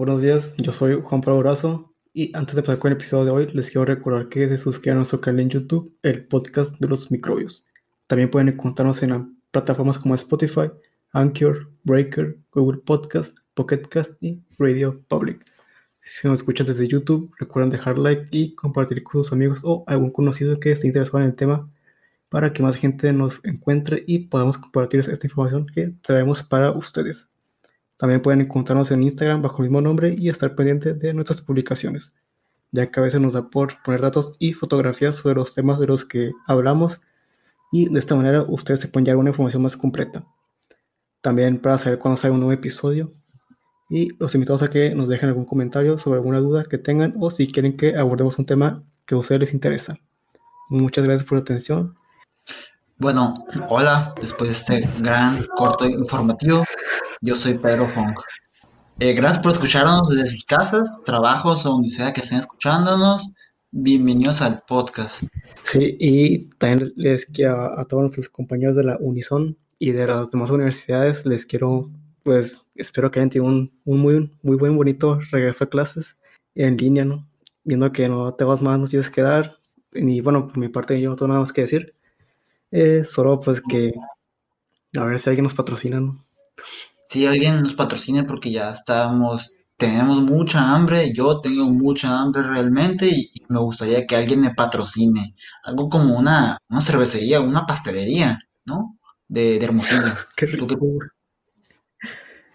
buenos días. Yo soy Juan Pablo Brazo y antes de pasar con el episodio de hoy, les quiero recordar que se suscriban a nuestro canal en YouTube, el podcast de los microbios. También pueden encontrarnos en plataformas como Spotify, Anchor, Breaker, Google Podcast, Pocket Cast y Radio Public. Si nos escuchan desde YouTube, recuerden dejar like y compartir con sus amigos o algún conocido que esté interesado en el tema para que más gente nos encuentre y podamos compartir esta información que traemos para ustedes. También pueden encontrarnos en Instagram bajo el mismo nombre y estar pendientes de nuestras publicaciones, ya que a veces nos da por poner datos y fotografías sobre los temas de los que hablamos y de esta manera ustedes se pueden llevar una información más completa. También para saber cuándo sale un nuevo episodio y los invitamos a que nos dejen algún comentario sobre alguna duda que tengan o si quieren que abordemos un tema que a ustedes les interesa. Muchas gracias por su atención bueno, hola, después de este gran corto informativo, yo soy Pedro Fong. Eh, gracias por escucharnos desde sus casas, trabajos o donde sea que estén escuchándonos. Bienvenidos al podcast. Sí, y también les quiero a, todos nuestros compañeros de la Unison y de las demás universidades, les quiero, pues, espero que hayan tenido un, muy, muy buen, bonito regreso a clases en línea, ¿no? Viendo que no te vas más, nos tienes que dar. Y bueno, por mi parte, yo no tengo nada más que decir. Eh, solo pues que a ver si alguien nos patrocina, ¿no? Sí, alguien nos patrocine porque ya estamos, tenemos mucha hambre, yo tengo mucha hambre realmente y, me gustaría que alguien me patrocine. Algo como una, una cervecería, una pastelería, ¿no? De, de Hermosillo. qué rico.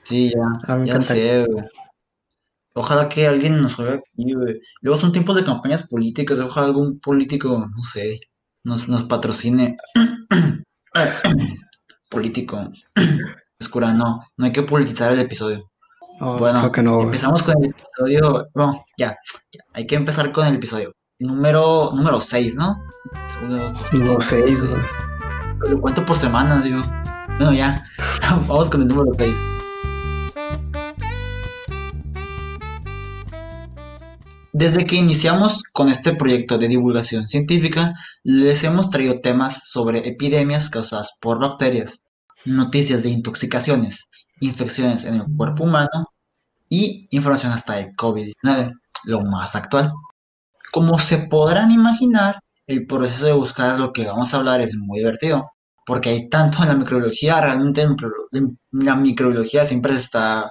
Sí, ya, ah, ya sé, Ojalá que alguien nos juegue aquí, güey. Luego son tiempos de campañas políticas, ojalá algún político, no sé, nos, nos patrocine. Político. Oscura, no, no hay que politizar el episodio. bueno, empezamos con el episodio. Bueno, ya, hay que empezar con el episodio. Número, número 6, ¿no? Número 6, Lo cuento por semanas, digo. Bueno, ya, vamos con el número 6. Desde que iniciamos con este proyecto de divulgación científica, les hemos traído temas sobre epidemias causadas por bacterias, noticias de intoxicaciones, infecciones en el cuerpo humano y información hasta de COVID-19, lo más actual. Como se podrán imaginar, el proceso de buscar lo que vamos a hablar es muy divertido, porque hay tanto en la microbiología, realmente en la microbiología siempre se está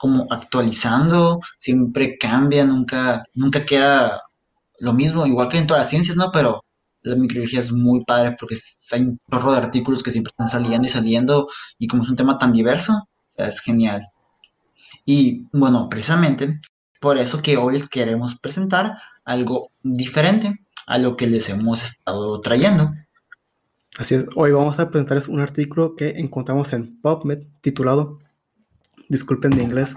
como actualizando, siempre cambia, nunca, nunca queda lo mismo, igual que en todas las ciencias, ¿no? Pero la microbiología es muy padre porque hay un chorro de artículos que siempre están saliendo y saliendo y como es un tema tan diverso, es genial. Y bueno, precisamente por eso que hoy les queremos presentar algo diferente a lo que les hemos estado trayendo. Así es, hoy vamos a presentarles un artículo que encontramos en PubMed titulado disculpen de inglés,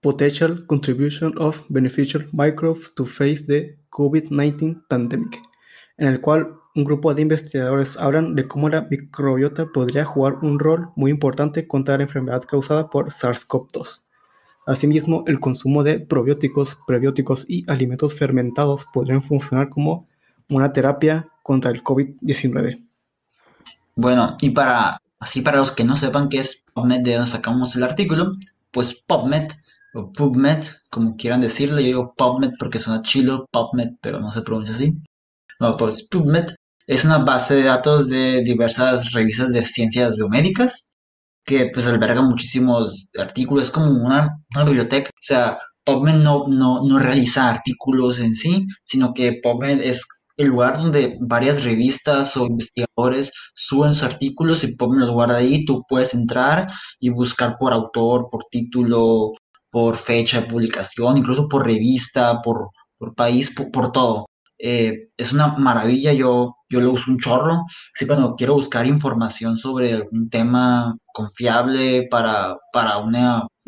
Potential Contribution of Beneficial Microbes to Face the COVID-19 Pandemic, en el cual un grupo de investigadores hablan de cómo la microbiota podría jugar un rol muy importante contra la enfermedad causada por SARS-CoV-2. Asimismo, el consumo de probióticos, prebióticos y alimentos fermentados podrían funcionar como una terapia contra el COVID-19. Bueno, y para Así para los que no sepan qué es PubMed, de donde sacamos el artículo, pues PubMed o PubMed, como quieran decirle, yo digo PubMed porque suena chilo, PubMed, pero no se pronuncia así. No, pues PubMed es una base de datos de diversas revistas de ciencias biomédicas que pues alberga muchísimos artículos, es como una, biblioteca. O sea, PubMed no, no, no realiza artículos en sí, sino que PubMed es el lugar donde varias revistas o investigadores suben sus artículos y ponen los guarda ahí, tú puedes entrar y buscar por autor, por título, por fecha de publicación, incluso por revista, por, por país, por, todo. Eh, es una maravilla, yo, yo lo uso un chorro. Sí, cuando quiero buscar información sobre algún tema confiable para, para un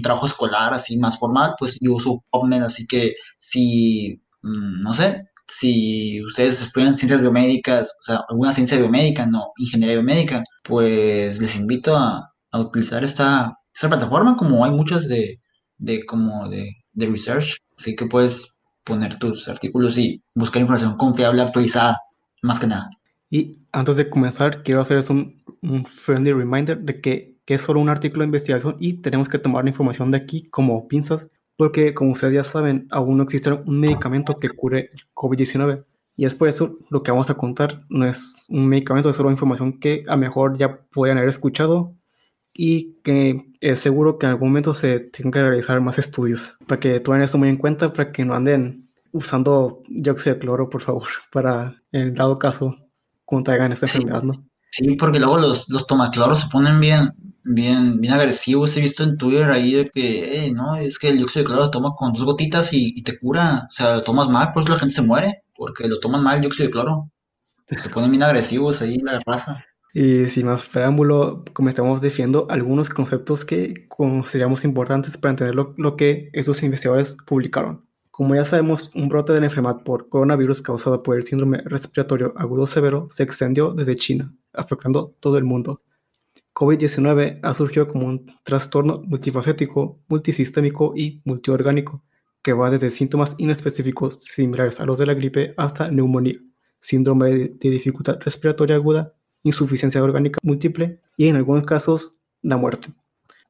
trabajo escolar así más formal, pues yo uso PubMed, así que si, mm, no sé, si ustedes estudian ciencias biomédicas, o sea, alguna ciencia biomédica, no ingeniería biomédica, pues les invito a, utilizar esta, esta, plataforma, como hay muchas de, de como de, de research, así que puedes poner tus artículos y buscar información confiable, actualizada, más que nada. Y antes de comenzar, quiero hacerles un, un friendly reminder de que, que, es solo un artículo de investigación y tenemos que tomar la información de aquí como pinzas porque como ustedes ya saben, aún no existe un medicamento que cure el COVID-19. Y es por eso lo que vamos a contar no es un medicamento, es solo información que a lo mejor ya podrían haber escuchado y que es seguro que en algún momento se tengan que realizar más estudios para que tomen eso muy en cuenta, para que no anden usando dióxido de cloro, por favor, para en el dado caso contraigan esta enfermedad, ¿no? Sí, porque luego los, los tomacloros se ponen bien, bien, bien agresivos. He visto en Twitter ahí de que, no, es que el dióxido de cloro lo toma con dos gotitas y, te cura. O sea, lo tomas mal, por eso la gente se muere, porque lo toman mal el dióxido de cloro. Se ponen bien agresivos ahí la raza. Y sin más preámbulo, comenzamos definiendo algunos conceptos que consideramos importantes para entender lo, lo que estos investigadores publicaron. Como ya sabemos, un brote de la enfermedad por coronavirus causado por el síndrome respiratorio agudo severo se extendió desde China, afectando todo el mundo. COVID-19 ha surgido como un trastorno multifacético, multisistémico y multiorgánico, que va desde síntomas inespecíficos similares a los de la gripe hasta neumonía, síndrome de dificultad respiratoria aguda, insuficiencia orgánica múltiple y en algunos casos la muerte.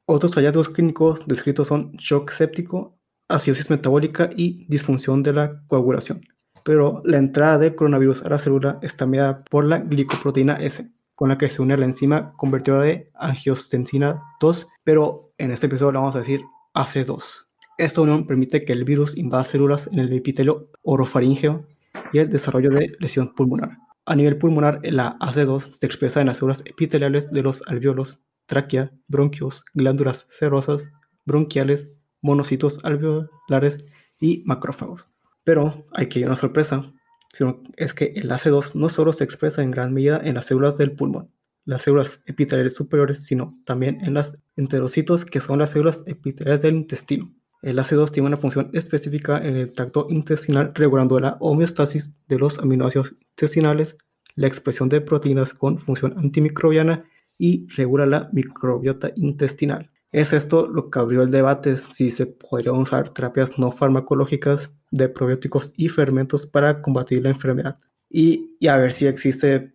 Otros hallazgos clínicos descritos son shock séptico, acidosis metabólica y disfunción de la coagulación. Pero la entrada del coronavirus a la célula está mediada por la glicoproteína S, con la que se une la enzima convertidora de angiostensina 2, pero en este episodio le vamos a decir AC2. Esta unión permite que el virus invada células en el epitelio orofaríngeo y el desarrollo de lesión pulmonar. A nivel pulmonar, la AC2 se expresa en las células epiteliales de los alveolos, tráquea, bronquios, glándulas serosas, bronquiales, monocitos alveolares y macrófagos. Pero hay que ir una sorpresa, sino es que el AC2 no solo se expresa en gran medida en las células del pulmón, las células epiteliales superiores, sino también en las enterocitos, que son las células epiteliales del intestino. El AC2 tiene una función específica en el tracto intestinal regulando la homeostasis de los aminoácidos intestinales, la expresión de proteínas con función antimicrobiana y regula la microbiota intestinal. Es esto lo que abrió el debate si se podrían usar terapias no farmacológicas de probióticos y fermentos para combatir la enfermedad y, a ver si existe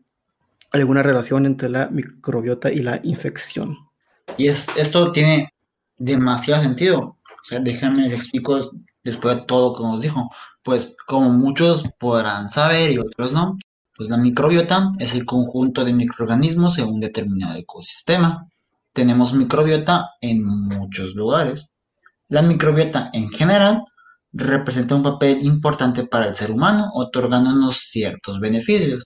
alguna relación entre la microbiota y la infección. Y es, esto tiene demasiado sentido. O sea, déjame les explico después de todo que nos dijo. Pues como muchos podrán saber y otros no, pues la microbiota es el conjunto de microorganismos en un determinado ecosistema tenemos microbiota en muchos lugares. La microbiota en general representa un papel importante para el ser humano, otorgándonos ciertos beneficios.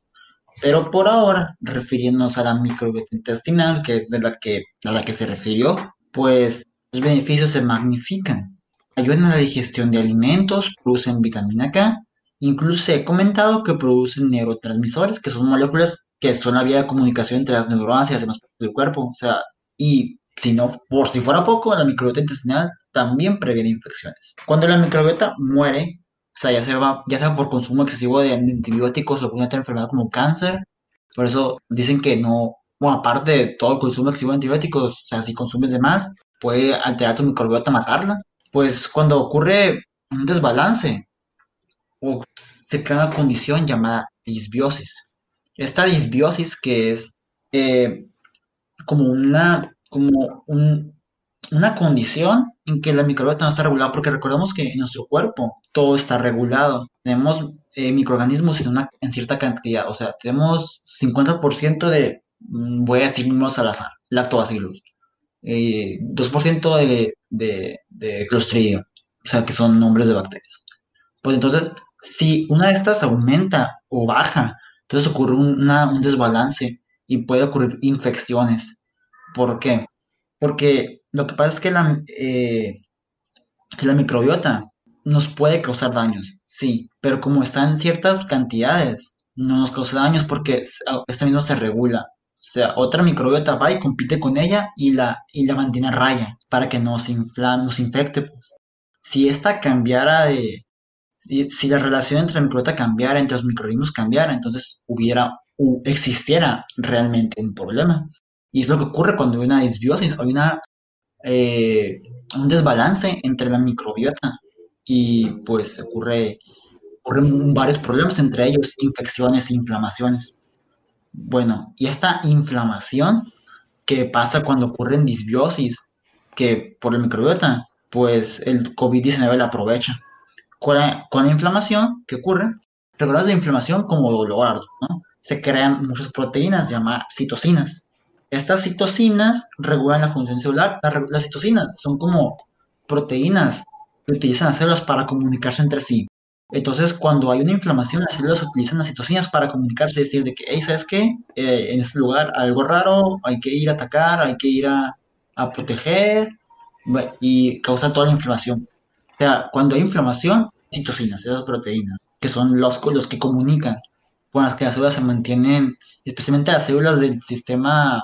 Pero por ahora, refiriéndonos a la microbiota intestinal, que es de la que, a la que se refirió, pues los beneficios se magnifican. Ayudan a la digestión de alimentos, producen vitamina K, incluso he comentado que producen neurotransmisores, que son moléculas que son la vía de comunicación entre las neuronas y las demás partes del cuerpo. O sea, y si no, por si fuera poco, la microbiota intestinal también previene infecciones. Cuando la microbiota muere, o sea, ya sea, ya sea por consumo excesivo de antibióticos o alguna otra enfermedad como cáncer, por eso dicen que no, bueno, aparte de todo el consumo excesivo de antibióticos, o sea, si consumes de más, puede alterar tu microbiota, matarla. Pues cuando ocurre un desbalance, o se crea una condición llamada disbiosis. Esta disbiosis que es eh, como una, como una condición en que la microbiota no está regulada, porque recordamos que en nuestro cuerpo todo está regulado. Tenemos eh, microorganismos en, una, en cierta cantidad, o sea, tenemos 50% de, mm, voy a decirnos al azar, lactobacillus, eh, 2% de, de, de clostridio, o sea, que son nombres de bacterias. Pues entonces, si una de estas aumenta o baja, entonces ocurre un desbalance y puede ocurrir infecciones. ¿Por qué? Porque lo que pasa es que la, eh, la microbiota nos puede causar daños, sí, pero como está en ciertas cantidades, no nos causa daños porque esta misma se regula. O sea, otra microbiota va y compite con ella y la, y la mantiene a raya para que no se inflame, nos infecte. Pues. Si esta cambiara de... Si, si, la relación entre la microbiota cambiara, entre los microorganismos cambiara, entonces hubiera existiera realmente un problema. Y es lo que ocurre cuando hay una disbiosis, hay una, eh, un desbalance entre la microbiota y pues ocurre, ocurren varios problemas, entre ellos infecciones e inflamaciones. Bueno, y esta inflamación que pasa cuando ocurre en disbiosis, que por la microbiota, pues el COVID-19 la aprovecha. Con la, con la inflamación, ¿qué ocurre? ¿Recuerdas la inflamación como dolor, ¿no? Se crean muchas proteínas llamadas citocinas. Estas citocinas regulan la función celular. Las citocinas son como proteínas que utilizan las células para comunicarse entre sí. Entonces, cuando hay una inflamación, las células utilizan las citocinas para comunicarse y decir de que, hey, ¿sabes qué? Eh, en este lugar algo raro, hay que ir a atacar, hay que ir a, a proteger, y causa toda la inflamación. O sea, cuando hay inflamación, citocinas, esas proteínas, que son los, los que comunican con las que las células se mantienen, especialmente las células del sistema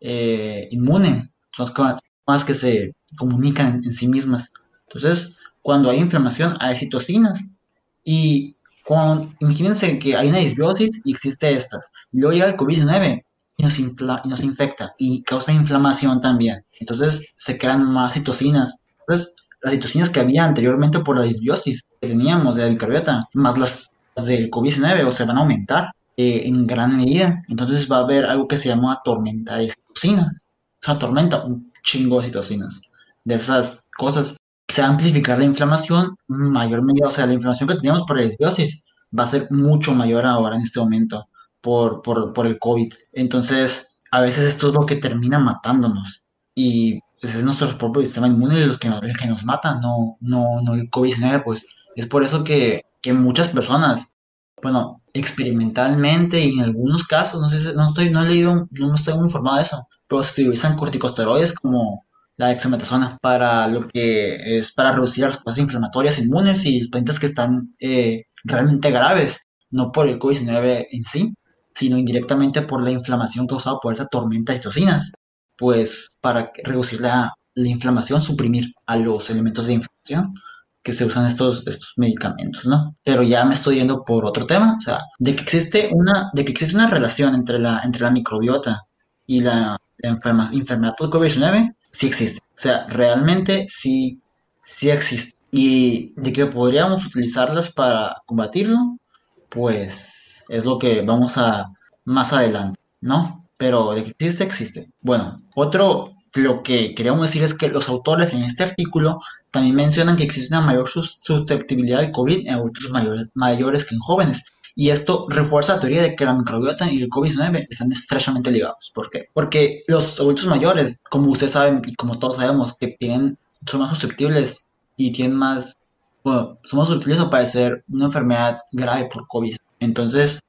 eh, inmune, son las que se comunican en, sí mismas. Entonces, cuando hay inflamación, hay citocinas. Y cuando, imagínense que hay una disbiosis y existe estas. Luego llega el COVID-19 y nos, y nos infecta y causa inflamación también. Entonces se crean más citocinas. Entonces, las citocinas que había anteriormente por la disbiosis que teníamos de la microbiota, más las, del COVID-19, o se van a aumentar eh, en gran medida. Entonces va a haber algo que se llama tormenta de citocinas. O sea, tormenta, un chingo de citocinas. De esas cosas. Se va a amplificar la inflamación mayor medida. O sea, la inflamación que teníamos por la disbiosis va a ser mucho mayor ahora en este momento por, por, por el COVID. Entonces, a veces esto es lo que termina matándonos. Y pues, es nuestro propio sistema inmune los que, el que nos mata, no, no, no el COVID-19. Pues es por eso que, que muchas personas, bueno, experimentalmente y en algunos casos, no sé, no estoy, no he leído, no estoy informado de eso, pero se utilizan corticosteroides como la dexametasona para lo que es para reducir las respuestas inflamatorias inmunes y pacientes que están eh, realmente graves, no por el COVID-19 en sí, sino indirectamente por la inflamación causada por esa tormenta de citocinas. Pues para reducir la, inflamación, suprimir a los elementos de inflamación que se usan estos, estos medicamentos, ¿no? Pero ya me estoy yendo por otro tema, o sea, de que existe una, de que existe una relación entre la, entre la microbiota y la, enfermedad por COVID-19, sí existe. O sea, realmente sí, sí existe. Y de que podríamos utilizarlas para combatirlo, pues es lo que vamos a más adelante, ¿no? Pero de que existe, existe. Bueno, otro, lo que queríamos decir es que los autores en este artículo también mencionan que existe una mayor susceptibilidad al COVID en adultos mayores, que en jóvenes. Y esto refuerza la teoría de que la microbiota y el COVID-19 están estrechamente ligados. ¿Por qué? Porque los adultos mayores, como ustedes saben y como todos sabemos, que tienen, son más susceptibles y tienen más bueno, somos utilizados para padecer una enfermedad grave por COVID. Entonces,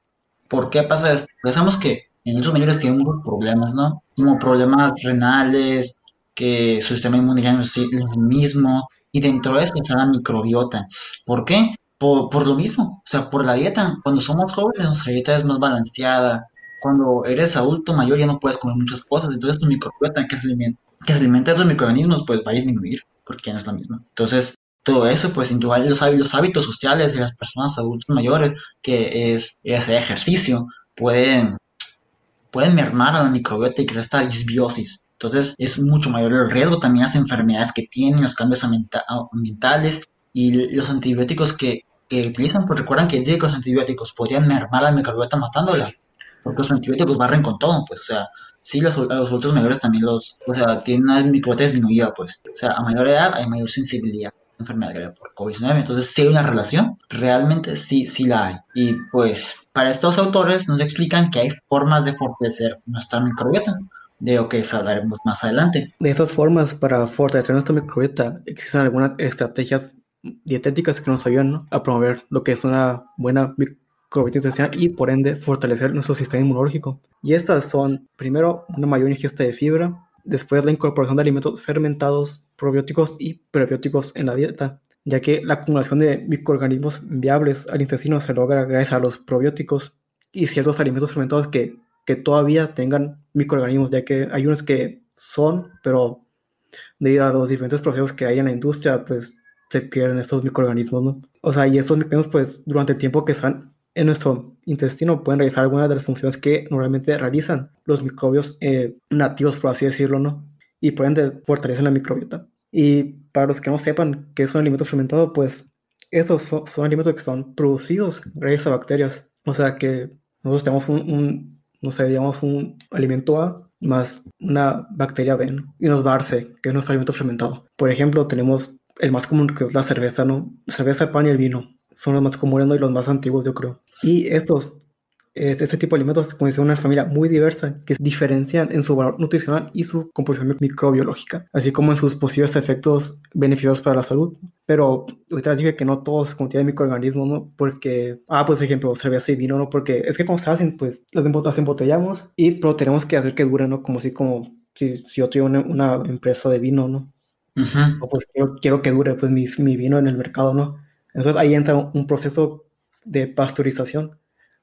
¿por qué pasa esto? Pensamos que en otros mayores tienen muchos problemas, ¿no? Como problemas renales, que su sistema no es el mismo, y dentro de eso está la microbiota. ¿Por qué? Por, lo mismo, o sea, por la dieta. Cuando somos jóvenes, nuestra dieta es más balanceada. Cuando eres adulto mayor ya no puedes comer muchas cosas, entonces tu microbiota que se alimenta, que se alimenta de los microorganismos, pues va a disminuir, porque ya no es la misma. Entonces, todo eso, pues individual, los, los hábitos sociales de las personas adultas mayores, que es, ese ejercicio, pueden, pueden mermar a la microbiota y crear esta disbiosis. Entonces es mucho mayor el riesgo. También las enfermedades que tienen, los cambios ambientales y los antibióticos que, que utilizan, pues recuerdan que los antibióticos podrían mermar a la microbiota matándola, porque los antibióticos barren con todo, pues o sea, sí, los, los adultos mayores también los, o sea, tienen una microbiota disminuida, pues, o sea, a mayor edad hay mayor sensibilidad enfermedad grave por COVID-19. Entonces, si hay una relación, realmente sí, sí la hay. Y pues, para estos autores nos explican que hay formas de fortalecer nuestra microbiota, de lo que hablaremos más adelante. De esas formas para fortalecer nuestra microbiota, existen algunas estrategias dietéticas que nos ayudan a promover lo que es una buena microbiota intestinal y por ende fortalecer nuestro sistema inmunológico. Y estas son, primero, una mayor ingesta de fibra, después la incorporación de alimentos fermentados, probióticos y prebióticos en la dieta, ya que la acumulación de microorganismos viables al intestino se logra gracias a los probióticos y ciertos alimentos fermentados que, que todavía tengan microorganismos, ya que hay unos que son, pero debido a los diferentes procesos que hay en la industria, pues se pierden estos microorganismos, ¿no? O sea, y estos microorganismos, pues durante el tiempo que están en nuestro intestino pueden realizar algunas de las funciones que normalmente realizan los microbios eh, nativos, por así decirlo, ¿no? Y pueden fortalecer la microbiota. Y para los que no sepan qué es un alimento fermentado, pues estos son, alimentos que son producidos gracias a bacterias. O sea que nosotros tenemos un, no sé, digamos un alimento A más una bacteria B, y nos va a dar C, que es nuestro alimento fermentado. Por ejemplo, tenemos el más común que es la cerveza, ¿no? Cerveza, pan y el vino. Son los más comunes y los más antiguos, yo creo. Y estos este tipo de alimentos como dice una familia muy diversa que diferencian en su valor nutricional y su composición microbiológica, así como en sus posibles efectos beneficiosos para la salud. Pero ahorita dije que no todos contienen microorganismos, ¿no? Porque, ah, pues ejemplo, cerveza y vino, ¿no? Porque es que como se hacen, pues las embotellamos y pero tenemos que hacer que dure, ¿no? Como si, como si, si yo tuviera una, empresa de vino, ¿no? o pues quiero, quiero, que dure pues mi, mi vino en el mercado, ¿no? Entonces ahí entra un proceso de pasteurización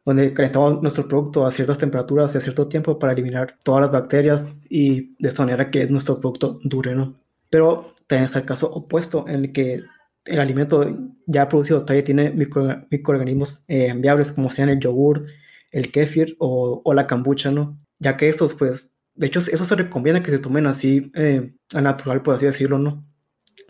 donde calentamos nuestro producto a ciertas temperaturas y a cierto tiempo para eliminar todas las bacterias y de esta manera que nuestro producto dure, ¿no? Pero también está el caso opuesto, en el que el alimento ya producido todavía tiene microorganismos eh, viables, como sean el yogur, el kefir o, o, la kombucha, ¿no? Ya que esos, pues, de hecho, eso se recomienda que se tomen así eh, a natural, por así decirlo, ¿no?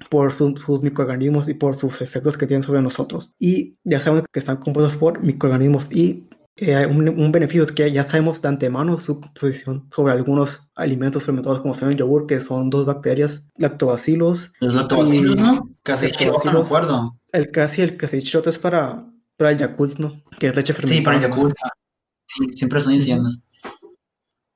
Por sus microorganismos y por sus efectos que tienen sobre nosotros. Y ya sabemos que están compuestos por microorganismos y eh, un, beneficio es que ya sabemos de antemano su composición sobre algunos alimentos fermentados como son el yogur, que son dos bacterias, lactobacilos. Los lactobacilos, ¿no? Casi no me acuerdo. El casi el casechirote es para, para el Yakult, ¿no? Que es leche fermentada. Sí, para el Yakult. Sí, siempre están diciendo.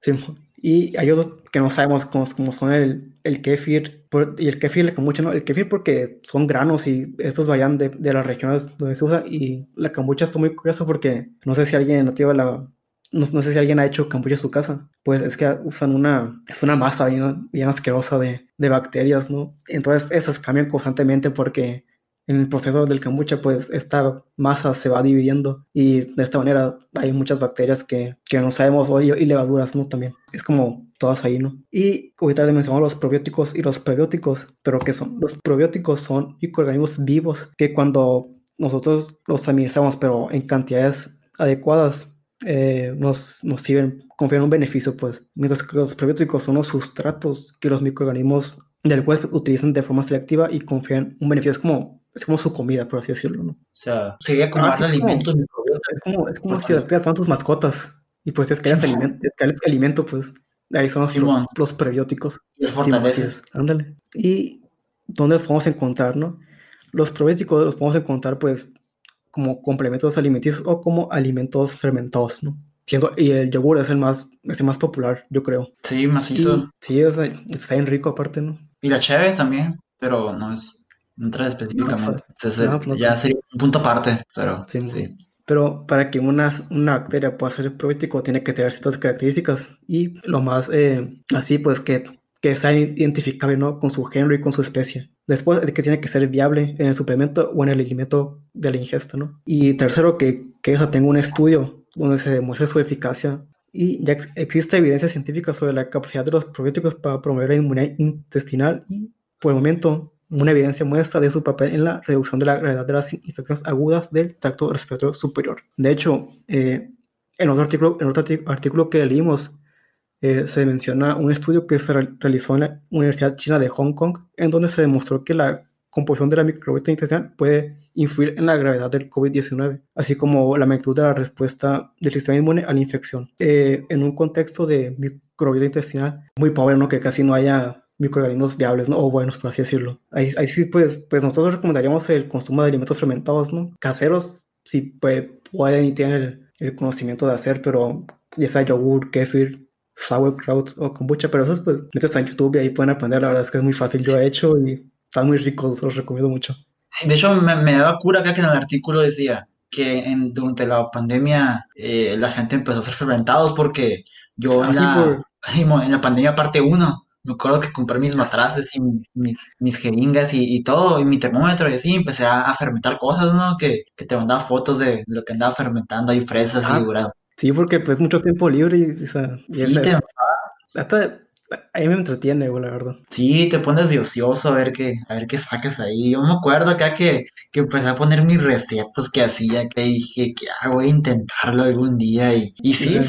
Sí, y hay otros que no sabemos cómo, son el, el kefir y el kefir, la kombucha, ¿no? El kefir porque son granos y estos varían de, de, las regiones donde se usa. Y la kombucha está muy curioso porque no sé si alguien nativa la... No, no, sé si alguien ha hecho kombucha en su casa. Pues es que usan una... Es una masa bien, bien asquerosa de, de bacterias, ¿no? Entonces esas cambian constantemente porque en el proceso del kombucha, pues esta masa se va dividiendo y de esta manera hay muchas bacterias que, que no sabemos y, y levaduras, ¿no? También es como todas ahí, ¿no? Y ahorita mencionamos los probióticos y los prebióticos, pero ¿qué son? Los probióticos son microorganismos vivos que cuando nosotros los administramos, pero en cantidades adecuadas, eh, nos, nos sirven, confieren un beneficio, pues. Mientras que los prebióticos son los sustratos que los microorganismos del cuerpo utilizan de forma selectiva y confían un beneficio. Es como es como su comida, por así decirlo, ¿no? O sea, sería como ah, alimentos Es como, es como si las creas tus mascotas y pues es que sí, alimento, es alimento, pues ahí son los, prebióticos. Y fortaleces. Ándale. ¿Y dónde los podemos encontrar, no? Los prebióticos los podemos encontrar, pues, como complementos alimenticios o como alimentos fermentados, ¿no? Siendo, y el yogur es el más, es el más popular, yo creo. Sí, macizo. sí, o sea, está bien rico aparte, ¿no? Y la cheve también, pero no es entrar específicamente. Pues, pues, ya sería un punto aparte, pero sí. Pero para que una, una bacteria pueda ser probiótico tiene que tener ciertas características y lo más eh, así pues que, que sea identificable ¿no? con su género y con su especie. Después de que tiene que ser viable en el suplemento o en el alimento de la ingesta. ¿no? Y tercero que, que esa tenga un estudio donde se demuestre su eficacia y ya existe evidencia científica sobre la capacidad de los probióticos para promover la inmunidad intestinal y por el momento una evidencia muestra de su papel en la reducción de la gravedad de las infecciones agudas del tracto respiratorio superior. De hecho, eh, en, otro artículo, en otro artículo que leímos, eh, se menciona un estudio que se realizó en la Universidad China de Hong Kong, en donde se demostró que la composición de la microbiota intestinal puede influir en la gravedad del COVID-19, así como la magnitud de la respuesta del sistema inmune a la infección. Eh, en un contexto de microbiota intestinal muy pobre, ¿no? que casi no haya microorganismos viables, ¿no? O buenos, por así decirlo. Ahí, ahí sí, pues, pues nosotros recomendaríamos el consumo de alimentos fermentados, ¿no? Caseros, si pues, pueden y tienen el, conocimiento de hacer, pero ya sea yogur, kefir, sauerkraut o kombucha, pero esos pues metes a YouTube y ahí pueden aprender, la verdad es que es muy fácil, yo he hecho y están muy ricos, los recomiendo mucho. Sí, de hecho me, me daba cura acá que en el artículo decía que en, durante la pandemia eh, la gente empezó a hacer fermentados porque yo en, ah, la, en la pandemia parte 1 me acuerdo que compré mis matraces y mis, mis, jeringas y, todo, y mi termómetro y así, empecé a, fermentar cosas, ¿no? Que, que, te mandaba fotos de lo que andaba fermentando, hay fresas y ah, duraznos. Sí, porque pues mucho tiempo libre y, o sea, sí, te... hasta ahí me entretiene, la verdad. Sí, te pones de ocioso a ver qué, a ver qué sacas ahí. Yo me acuerdo acá que, que empecé a poner mis recetas que hacía, que dije que ah, voy a intentarlo algún día y, y sí,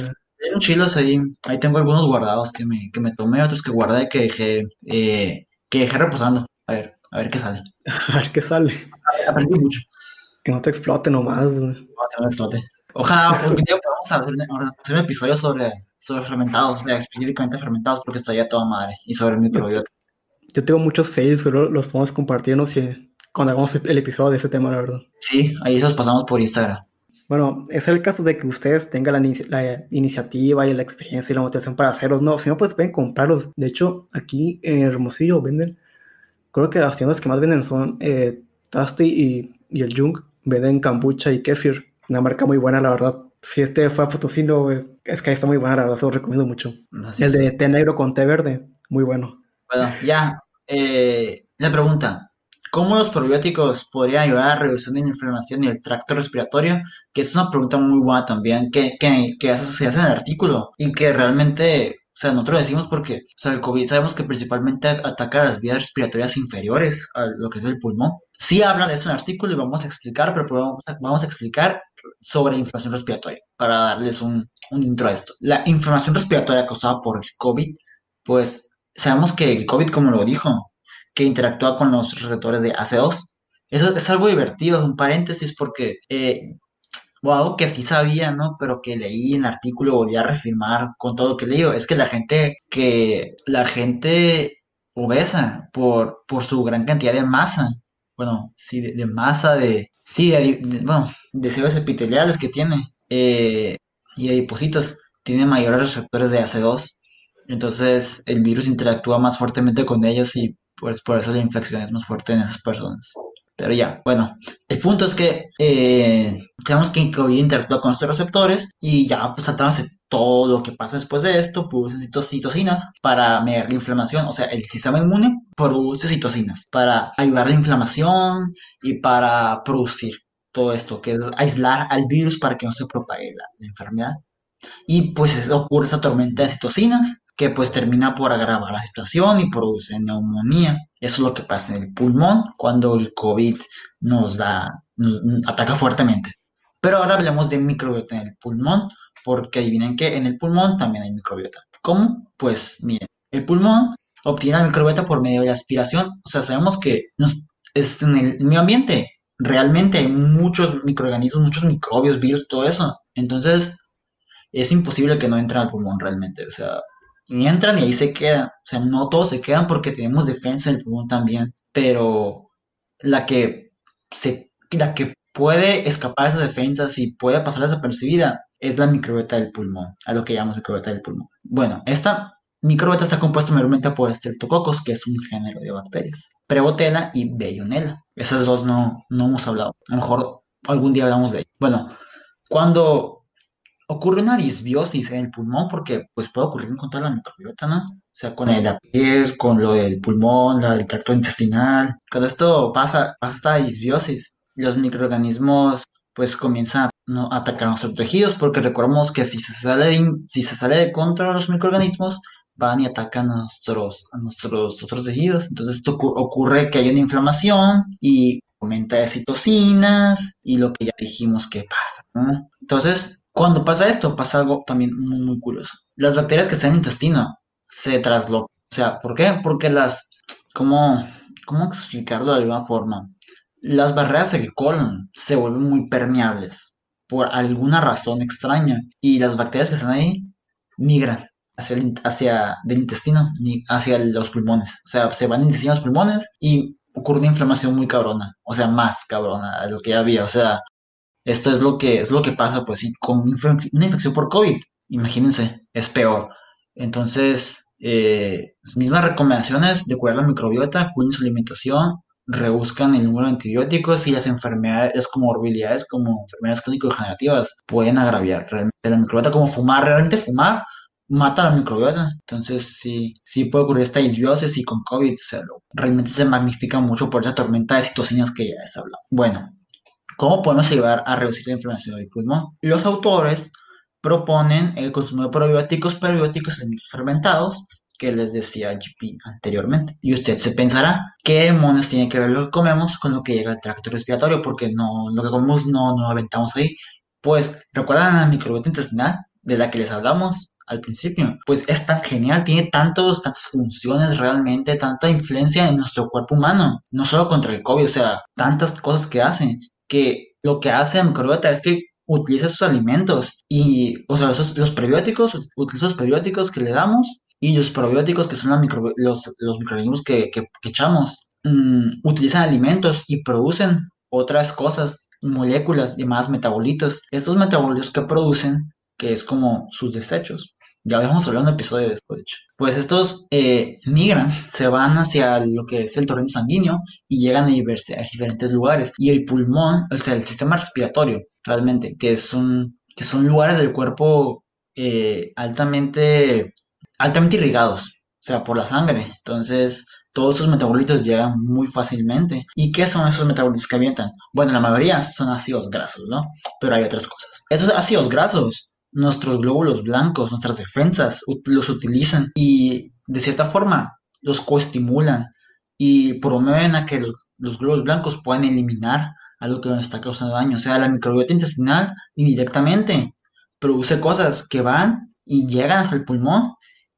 hay un chilos ahí. Ahí tengo algunos guardados que me, que me tomé, otros que guardé y que dejé, eh, que dejé reposando. A ver, a ver qué sale. A ver qué sale. Aprendí mucho. Que no te explote nomás. No, que no explote. Ojalá algún día podamos hacer, un episodio sobre, sobre fermentados, específicamente fermentados, porque estaría toda madre, y sobre el microbiota. Yo tengo muchos fails, solo los podemos compartir, no sé, cuando hagamos el episodio de ese tema, la verdad. Sí, ahí los pasamos por Instagram. Bueno, es el caso de que ustedes tengan la, iniciativa y la experiencia y la motivación para hacerlos. No, si no, pues pueden comprarlos. De hecho, aquí en Hermosillo venden, creo que las tiendas que más venden son eh, Tasty y, el Jung. Venden kombucha y kefir. Una marca muy buena, la verdad. Si este fue a Fotocino, es que está muy buena, la verdad, se lo recomiendo mucho. el de té negro con té verde, muy bueno. Bueno, ya. Eh, la pregunta, ¿Cómo los probióticos podrían ayudar a la reducción de la inflamación y el tracto respiratorio? Que es una pregunta muy buena también, que, que, que se hace en el artículo y que realmente, o sea, nosotros decimos porque, o sea, el COVID sabemos que principalmente ataca las vías respiratorias inferiores a lo que es el pulmón. Sí habla de eso en el artículo y vamos a explicar, pero vamos a, explicar sobre inflamación respiratoria para darles un, un intro a esto. La inflamación respiratoria causada por el COVID, pues sabemos que el COVID, como lo dijo, que interactúa con los receptores de AC2. Eso es algo divertido, es un paréntesis, porque, eh, o algo que sí sabía, ¿no? Pero que leí en el artículo, volví a reafirmar con todo lo que leí, es que la gente, que la gente obesa por, por su gran cantidad de masa, bueno, sí, de, masa, de, sí, de, bueno, de células epiteliales que tiene, eh, y adipocitos, tiene mayores receptores de AC2. Entonces el virus interactúa más fuertemente con ellos y pues por eso la infección es más fuerte en esas personas. Pero ya, bueno, el punto es que eh, tenemos que COVID interactúa con estos receptores y ya pues de todo lo que pasa después de esto, produce citocinas para medir la inflamación, o sea, el sistema inmune produce citocinas para ayudar a la inflamación y para producir todo esto, que es aislar al virus para que no se propague la enfermedad. Y pues ocurre esa tormenta de citocinas que pues termina por agravar la situación y produce neumonía. Eso es lo que pasa en el pulmón cuando el COVID nos da, ataca fuertemente. Pero ahora hablemos de microbiota en el pulmón, porque adivinen que en el pulmón también hay microbiota. ¿Cómo? Pues miren, el pulmón obtiene la microbiota por medio de la aspiración. O sea, sabemos que es en el medio ambiente. Realmente hay muchos microorganismos, muchos microbios, virus, todo eso. Entonces, es imposible que no entre al pulmón realmente. O sea, y entran y ahí se quedan. O sea, no todos se quedan porque tenemos defensa en el pulmón también, pero la que, se, la que puede escapar de esas defensas y puede pasar desapercibida es la microbiota del pulmón, a lo que llamamos microbiota del pulmón. Bueno, esta microbiota está compuesta mayormente por estreptococos, que es un género de bacterias, prebotela y bellonela. Esas dos no, no hemos hablado. A lo mejor algún día hablamos de ellas. Bueno, cuando ocurre una disbiosis en el pulmón porque pues puede ocurrir con toda la microbiota, ¿no? O sea, con la piel, con lo del pulmón, la del tracto intestinal. Cuando esto pasa, pasa esta disbiosis, los microorganismos pues comienzan a atacar nuestros tejidos porque recordemos que si se sale de, si se sale de control los microorganismos van y atacan a nuestros, a nuestros otros tejidos. Entonces esto ocurre que hay una inflamación y aumenta de citocinas y lo que ya dijimos que pasa. ¿no? Entonces, cuando pasa esto, pasa algo también muy, curioso. Las bacterias que están en el intestino se traslocan. O sea, ¿por qué? Porque las, ¿cómo, cómo explicarlo de alguna forma? Las barreras del colon se vuelven muy permeables por alguna razón extraña y las bacterias que están ahí migran hacia, el, intestino hacia los pulmones. O sea, se van del intestino a los pulmones y ocurre una inflamación muy cabrona, o sea, más cabrona de lo que ya había. O sea, esto es lo que, es lo que pasa, pues sí, con una infección por COVID. Imagínense, es peor. Entonces, eh, mismas recomendaciones de cuidar la microbiota, cuiden su alimentación, rebuscan el número de antibióticos y las enfermedades como morbilidades, como enfermedades crónico-degenerativas, pueden agraviar realmente la microbiota, como fumar, realmente fumar mata la microbiota. Entonces, sí, sí puede ocurrir esta disbiosis y con COVID, o sea, realmente se magnifica mucho por esa tormenta de citocinas que ya se hablado. Bueno, ¿Cómo podemos ayudar a reducir la inflamación del pulmón? Los autores proponen el consumo de probióticos, prebióticos alimentos fermentados, que les decía GP anteriormente. Y usted se pensará, ¿qué demonios tiene que ver lo que comemos con lo que llega al tracto respiratorio? Porque no, lo que comemos no, no aventamos ahí. Pues, ¿recuerdan la microbiota intestinal de la que les hablamos? al principio, pues es tan genial, tiene tantos, tantas funciones realmente, tanta influencia en nuestro cuerpo humano, no solo contra el COVID, o sea, tantas cosas que hacen que lo que hace la microbiota es que utiliza sus alimentos y, o sea, los prebióticos, utiliza los prebióticos que le damos y los probióticos, que son los, micro, los, microorganismos que, echamos, mm, utilizan alimentos y producen otras cosas, moléculas llamadas metabolitos. Estos metabolitos que producen, que es como sus desechos, ya habíamos hablado en un episodio de esto. Pues estos eh, migran, se van hacia lo que es el torrente sanguíneo y llegan a, diferentes lugares. Y el pulmón, o sea, el sistema respiratorio, realmente, que, es un, que son lugares del cuerpo eh, altamente, altamente irrigados, o sea, por la sangre. Entonces, todos esos metabolitos llegan muy fácilmente. ¿Y qué son esos metabolitos que avientan? Bueno, la mayoría son ácidos grasos, ¿no? Pero hay otras cosas. Estos ácidos grasos nuestros glóbulos blancos, nuestras defensas los utilizan y de cierta forma los coestimulan y promueven a que los, glóbulos blancos puedan eliminar algo que nos está causando daño. O sea, la microbiota intestinal indirectamente produce cosas que van y llegan hasta el pulmón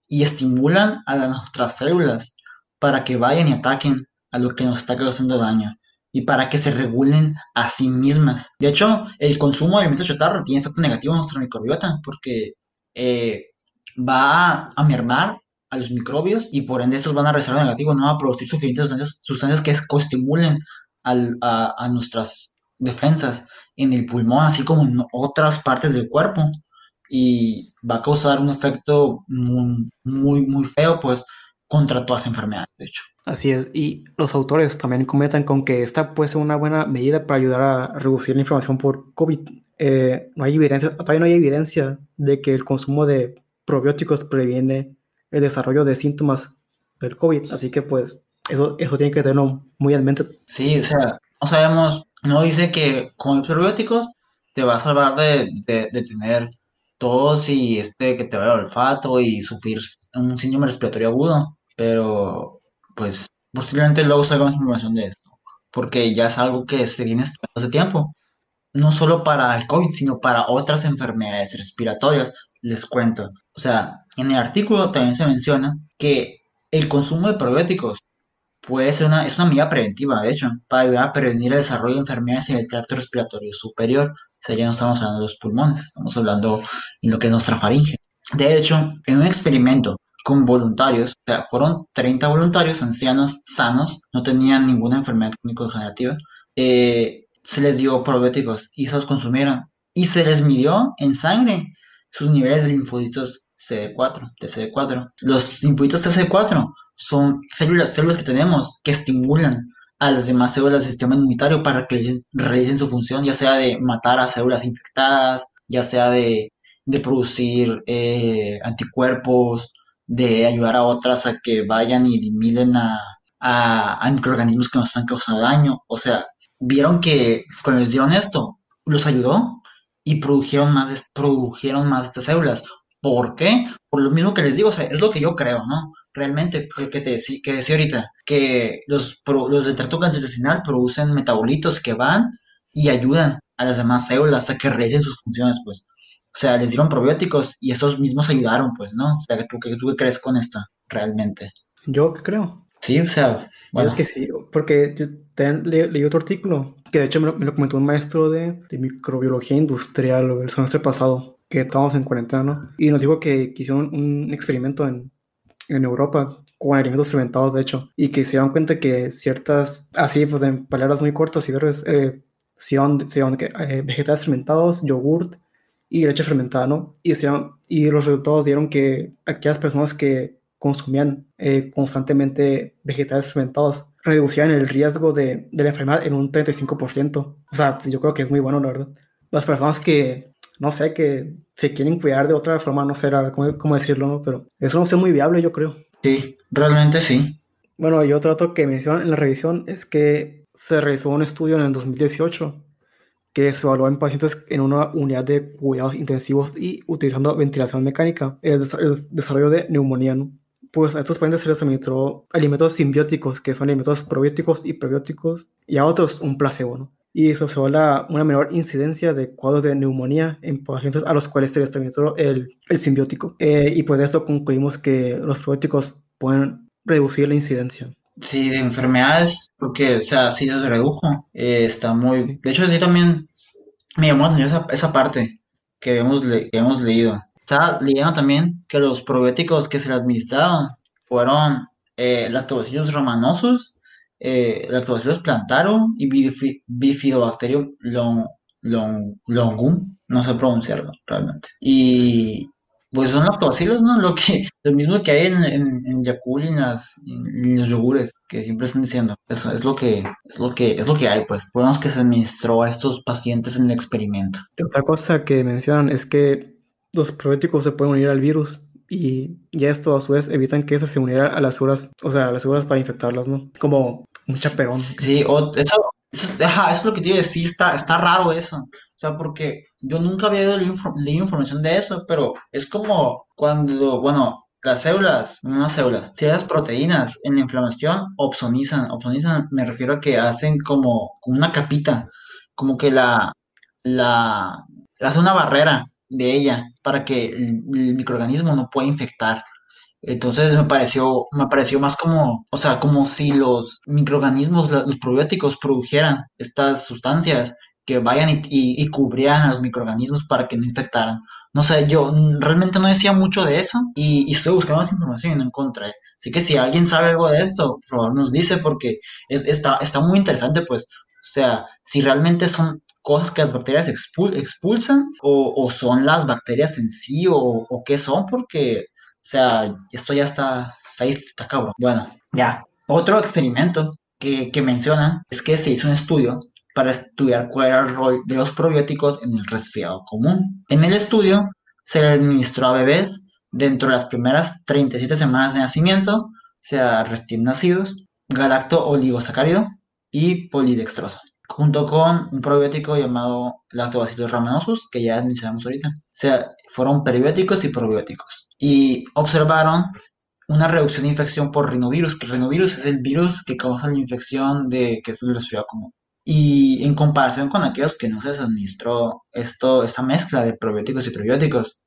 y estimulan a nuestras células para que vayan y ataquen a lo que nos está causando daño y para que se regulen a sí mismas. De hecho, el consumo de alimentos chatarra tiene efecto negativo en nuestra microbiota porque eh, va a mermar a los microbios y por ende estos van a reservar negativo, no va a producir suficientes sustancias, que coestimulen a, nuestras defensas en el pulmón, así como en otras partes del cuerpo. Y va a causar un efecto muy, muy, muy feo, pues, contra todas las enfermedades, de hecho. Así es, y los autores también comentan con que esta puede ser una buena medida para ayudar a reducir la inflamación por COVID. Eh, no hay evidencia, todavía no hay evidencia de que el consumo de probióticos previene el desarrollo de síntomas del COVID, así que pues eso, eso tiene que tenerlo muy en mente. Sí, o sea, no sabemos, no dice que con probióticos te va a salvar de, de, tener tos y este que te vaya el olfato y sufrir un síndrome respiratorio agudo, pero pues posiblemente luego salga más información de esto, porque ya es algo que se viene estudiando hace tiempo, no solo para el COVID, sino para otras enfermedades respiratorias, les cuento. O sea, en el artículo también se menciona que el consumo de probióticos puede ser una, es una medida preventiva, de hecho, para ayudar a prevenir el desarrollo de enfermedades en el tracto respiratorio superior. O sea, ya no estamos hablando de los pulmones, estamos hablando en lo que es nuestra faringe. De hecho, en un experimento con voluntarios, o sea, fueron 30 voluntarios ancianos sanos, no tenían ninguna enfermedad crónico-degenerativa, eh, se les dio probióticos y se los consumieron. Y se les midió en sangre sus niveles de linfocitos CD4, TCD4. Los linfocitos TCD4 son células, células que tenemos que estimulan a las demás células del sistema inmunitario para que realicen su función, ya sea de matar a células infectadas, ya sea de, de producir eh, anticuerpos de ayudar a otras a que vayan y eliminen a, a, microorganismos que nos están causando daño. O sea, vieron que cuando les dieron esto, los ayudó y produjeron más, produjeron más estas células. ¿Por qué? Por lo mismo que les digo, o sea, es lo que yo creo, ¿no? Realmente, que, te que decía ahorita, que los, los de tracto gastrointestinal producen metabolitos que van y ayudan a las demás células a que realicen sus funciones, pues. O sea, les dieron probióticos y esos mismos ayudaron, pues, ¿no? O sea, ¿tú, qué, tú qué crees con esto, realmente? Yo creo. Sí, o sea, bueno. que sí, porque yo leí otro artículo, que de hecho me lo, comentó un maestro de, de, microbiología industrial el semestre pasado, que estábamos en cuarentena, ¿no? Y nos dijo que hicieron un experimento en, en Europa con alimentos fermentados, de hecho, y que se dieron cuenta que ciertas, así, pues en palabras muy cortas y breves, eh, si que, eh, vegetales fermentados, yogurt, y leche fermentada, ¿no? Y, y los resultados dieron que aquellas personas que consumían eh, constantemente vegetales fermentados reducían el riesgo de, de, la enfermedad en un 35%. O sea, yo creo que es muy bueno, la verdad. Las personas que, no sé, que se quieren cuidar de otra forma, no sé cómo, cómo decirlo, ¿no? Pero eso no es muy viable, yo creo. Sí, realmente sí. Bueno, y otro dato que mencionan en la revisión es que se realizó un estudio en el 2018 que se evaluó en pacientes en una unidad de cuidados intensivos y utilizando ventilación mecánica, el, desarrollo de neumonía. Pues a estos pacientes se les administró alimentos simbióticos, que son alimentos probióticos y prebióticos, y a otros un placebo. ¿no? Y se observó una menor incidencia de cuadros de neumonía en pacientes a los cuales se les administró el, el simbiótico. Eh, y pues de esto concluimos que los probióticos pueden reducir la incidencia. Sí, de enfermedades, porque, o sea, sí se redujo. Eh, está muy. De hecho, yo también me llamó la atención esa, esa parte que hemos, le- que hemos leído. Estaba leyendo también que los probióticos que se le administraron fueron eh, lactobacillus rhamnosus, eh, lactobacillus plantarum y bifi- bifidobacterium long, long- longum, no sé pronunciarlo realmente. Y pues son lactobacilos, ¿no? Lo que, lo mismo que hay en, en, en Yakult y en, las, en los yogures, que siempre están diciendo. Eso es lo que, es lo que, es lo que hay, pues. Fueron que se administró a estos pacientes en el experimento. Y otra cosa que mencionan es que los probióticos se pueden unir al virus y ya esto a su vez evitan que eso se uniera a las células, o sea, a las células para infectarlas, ¿no? Como un chaperón. Sí, o- eso, ajá, eso es lo que te iba a decir, está, está raro eso. O sea, porque yo nunca había leído, infor- leído información de eso, pero es como cuando, bueno, las células, no las células, ciertas proteínas en la inflamación opsonizan. Opsonizan, me refiero a que hacen como, una capita, como que la, la, hace una barrera de ella para que el microorganismo no pueda infectar. Entonces me pareció, me pareció más como, o sea, como si los microorganismos, los probióticos produjeran estas sustancias que vayan y, y, cubrieran a los microorganismos para que no infectaran. No sé, yo realmente no decía mucho de eso y, estoy buscando más información y no encontré. Así que si alguien sabe algo de esto, por favor nos dice porque es, está, está muy interesante, pues, o sea, si realmente son cosas que las bacterias expul- expulsan o, o son las bacterias en sí o, o qué son, porque sea, esto ya está, está cabrón. Bueno, ya. Otro experimento que, que mencionan es que se hizo un estudio para estudiar cuál era el rol de los probióticos en el resfriado común. En el estudio se le administró a bebés dentro de las primeras 37 semanas de nacimiento, o sea, recién nacidos, galacto oligosacárido y polidextrosa, junto con un probiótico llamado Lactobacillus rhamnosus, que ya mencionamos ahorita. O sea, fueron prebióticos y probióticos y observaron una reducción de infección por rinovirus, que el rinovirus es el virus que causa la infección de que es el resfriado común. Y en comparación con aquellos que no se les administró esto, esta mezcla de probióticos y prebióticos,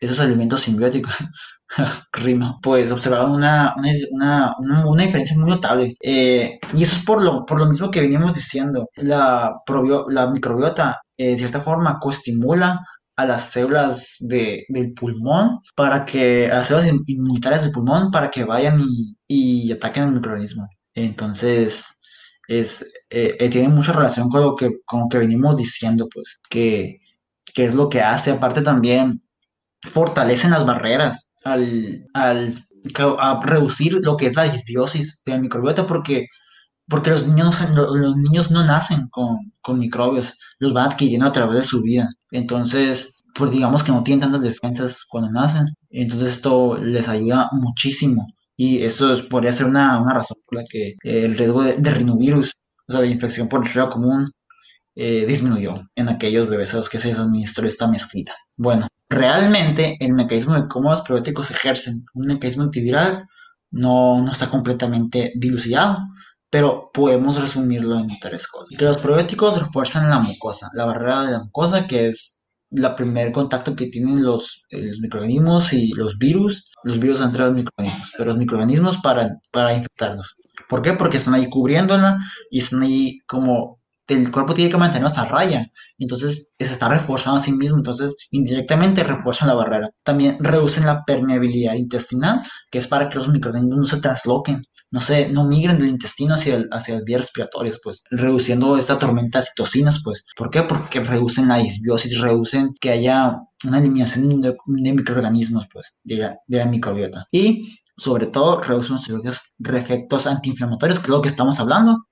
esos alimentos simbióticos, rima, pues observaron una, una, una, diferencia muy notable. Eh, y eso es por lo, por lo mismo que veníamos diciendo. La, probio, la microbiota, de cierta forma, coestimula a las células de, del pulmón para que, a las células inmunitarias del pulmón para que vayan y, y ataquen al microorganismo. Entonces, es, eh, eh, tiene mucha relación con lo que, con lo que venimos diciendo, pues, que, que es lo que hace. Aparte también fortalecen las barreras al, al a reducir lo que es la disbiosis de la microbiota porque porque los niños, los niños no nacen con, con, microbios, los van adquiriendo a través de su vida. Entonces, pues digamos que no tienen tantas defensas cuando nacen. Entonces esto les ayuda muchísimo. Y esto es, podría ser una, una, razón por la que eh, el riesgo de, rinovirus, o sea, de infección por el resfriado común, eh, disminuyó en aquellos bebés a los que se les administró esta mezclita. Bueno, realmente el mecanismo de cómo los probióticos ejercen un mecanismo antiviral no, no está completamente dilucidado pero podemos resumirlo en tres cosas. Que los probióticos refuerzan la mucosa, la barrera de la mucosa, que es el primer contacto que tienen los, los, microorganismos y los virus, los virus entre los microorganismos, pero los microorganismos para, para infectarnos. ¿Por qué? Porque están ahí cubriéndola y están ahí como el cuerpo tiene que mantenernos a raya, entonces se está reforzando a sí mismo, entonces indirectamente refuerzan la barrera. También reducen la permeabilidad intestinal, que es para que los microorganismos no se trasloquen, no se, no migren del intestino hacia el, hacia el vías respiratorias, pues, reduciendo esta tormenta de citocinas, pues. ¿Por qué? Porque reducen la disbiosis, reducen que haya una eliminación de, de microorganismos, pues, la, de la microbiota. Y sobre todo reducen los efectos antiinflamatorios, que es lo que estamos hablando,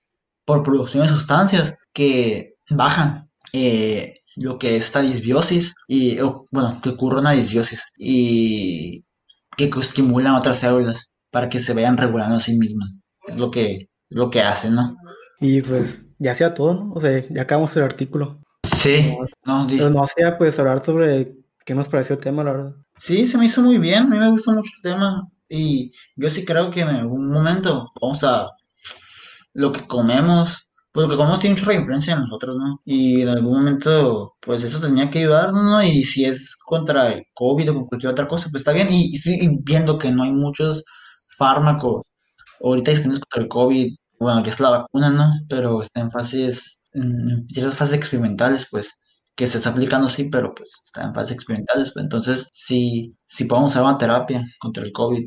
por producción de sustancias que bajan eh, lo que es esta disbiosis y bueno que ocurre una disbiosis y que estimulan otras células para que se vayan regulando a sí mismas. Es lo que lo que hacen no y pues ya sea todo no o sea ya acabamos el artículo. Sí no, no pero no hacía pues hablar sobre qué nos pareció el tema la verdad. Sí se me hizo muy bien a mí me gustó mucho el tema y yo sí creo que en algún momento vamos a lo que comemos, pues lo que comemos tiene mucha influencia en nosotros, ¿no? Y en algún momento, pues eso tenía que ayudarnos, ¿no? Y si es contra el COVID o con cualquier otra cosa, pues está bien. Y, y, viendo que no hay muchos fármacos ahorita disponibles contra el COVID, bueno, que es la vacuna, ¿no? Pero está en fases, en ciertas fases experimentales, pues que se está aplicando sí, pero pues está en fases experimentales. Pues, entonces, si, si podemos usar una terapia contra el COVID,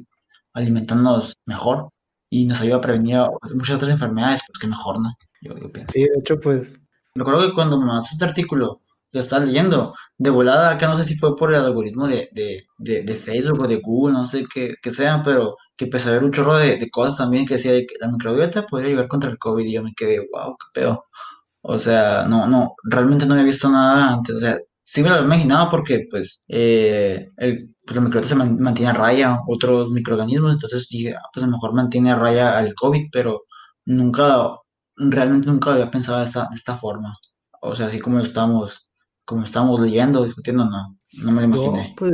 alimentándonos mejor y nos ayuda a prevenir muchas otras enfermedades, pues que mejor, ¿no? Yo, pienso. Sí, de hecho, pues... Recuerdo que cuando me mandaste este artículo, lo estaba leyendo, de volada, acá no sé si fue por el algoritmo de, de, de, Facebook o de Google, no sé qué, qué sean, pero que empecé a ver un chorro de, cosas también que decía que la microbiota podría ayudar contra el COVID y yo me quedé, wow, qué pedo. O sea, no, no, realmente no había visto nada antes. O sea, sí me lo había imaginado porque, pues, eh, el, pues la microbiota se mantiene a raya otros microorganismos, entonces dije, ah, pues a lo mejor mantiene a raya al COVID, pero nunca, realmente nunca había pensado de esta, de esta forma. O sea, así como lo estamos, como estamos leyendo, discutiendo, no, no me lo imaginé. pues,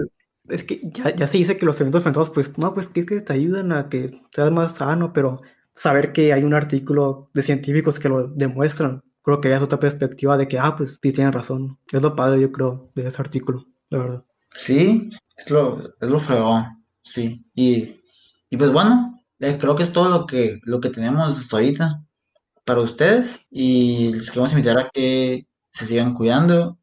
es que ya, ya se dice que los eventos enfrentados, pues, no, pues que, que te ayudan a que seas más sano, pero saber que hay un artículo de científicos que lo demuestran, creo que es otra perspectiva de que, ah, pues sí tienen razón. Es lo padre, yo creo, de ese artículo, la verdad. Sí, es lo, es lo fregón, sí. Y, y pues bueno, creo que es todo lo que, lo que tenemos hasta ahorita para ustedes. Y les queremos invitar a que se sigan cuidando,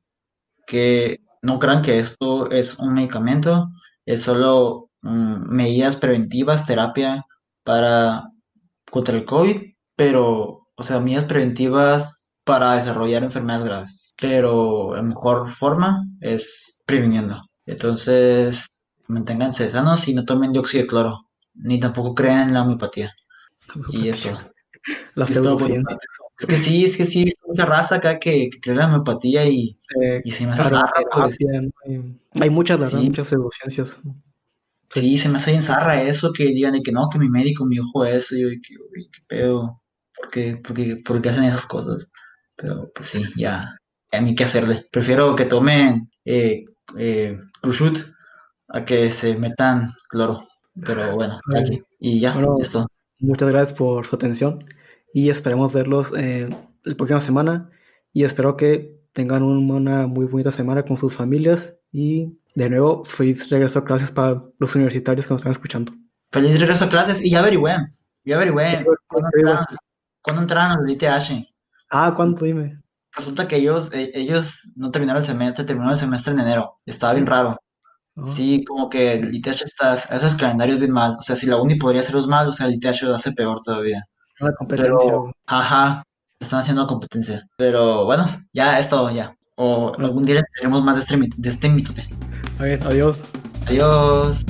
que no crean que esto es un medicamento, es solo mm, medidas preventivas, terapia para contra el COVID, pero, o sea, medidas preventivas para desarrollar enfermedades graves. Pero la mejor forma es previniendo. Entonces, manténganse sanos y no tomen dióxido de cloro, ni tampoco crean en la homeopatía. Y eso. La pseudociencia. Es que sí, es que sí, hay mucha raza acá que, cree en la homeopatía y, y se me hace zarra. Pues. Hay, muchas, verdad, muchas pseudociencias. Sí. se me hace bien zarra eso, que digan que no, que mi médico me dijo eso, y yo, que, qué pedo, ¿por qué, por qué hacen esas cosas? Pero pues sí, ya, a mí qué hacerle. Prefiero que tomen eh, eh, a que se metan cloro. Pero bueno, aquí. Y ya, esto. Muchas gracias por su atención y esperemos verlos eh, la próxima semana y espero que tengan una muy bonita semana con sus familias y de nuevo feliz regreso a clases para los universitarios que nos están escuchando. Feliz regreso a clases y ya averigüé, ya averigüé cuándo entraron los ITH. Ah, ¿cuánto? Dime. Resulta que ellos, e, ellos no terminaron el semestre, terminaron el semestre en enero. Estaba bien raro. Oh. Sí, como que el ITH está, esos calendarios bien mal. O sea, si la uni podría hacerlos mal, o sea, el ITH lo hace peor todavía. La competencia. ajá, están haciendo competencia. Pero bueno, ya es todo, ya. O algún día les tenemos más de este, de este mitote. A ver, adiós. Adiós.